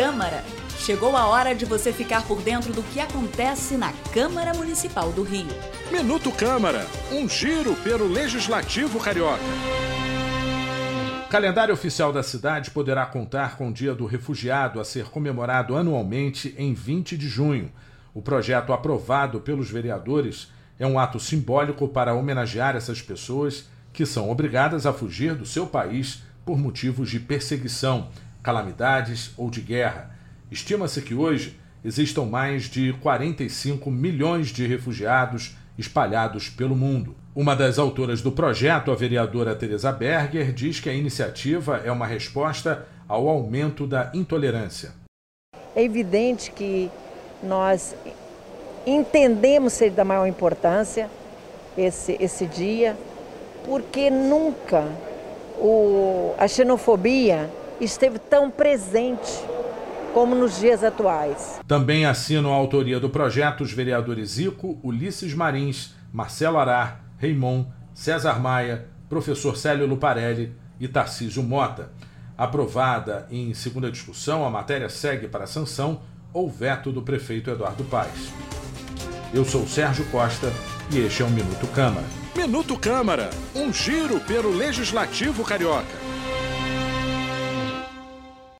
Câmara. Chegou a hora de você ficar por dentro do que acontece na Câmara Municipal do Rio. Minuto Câmara, um giro pelo Legislativo Carioca. O calendário oficial da cidade poderá contar com o Dia do Refugiado a ser comemorado anualmente em 20 de junho. O projeto aprovado pelos vereadores é um ato simbólico para homenagear essas pessoas que são obrigadas a fugir do seu país por motivos de perseguição, calamidades ou de guerra. Estima-se que hoje existam mais de 45 milhões de refugiados espalhados pelo mundo. Uma das autoras do projeto, a vereadora Teresa Berger, diz que a iniciativa é uma resposta ao aumento da intolerância. É evidente que nós entendemos ser da maior importância esse, esse dia, porque nunca o, a xenofobia esteve tão presente como nos dias atuais. Também assinam a autoria do projeto os vereadores Zico, Ulisses Marins, Marcelo Arar, Reimon, César Maia, professor Célio Luparelli e Tarcísio Mota. Aprovada em segunda discussão, a matéria segue para sanção ou veto do prefeito Eduardo Paes. Eu sou Sérgio Costa e este é o Minuto Câmara. Minuto Câmara, um giro pelo Legislativo Carioca.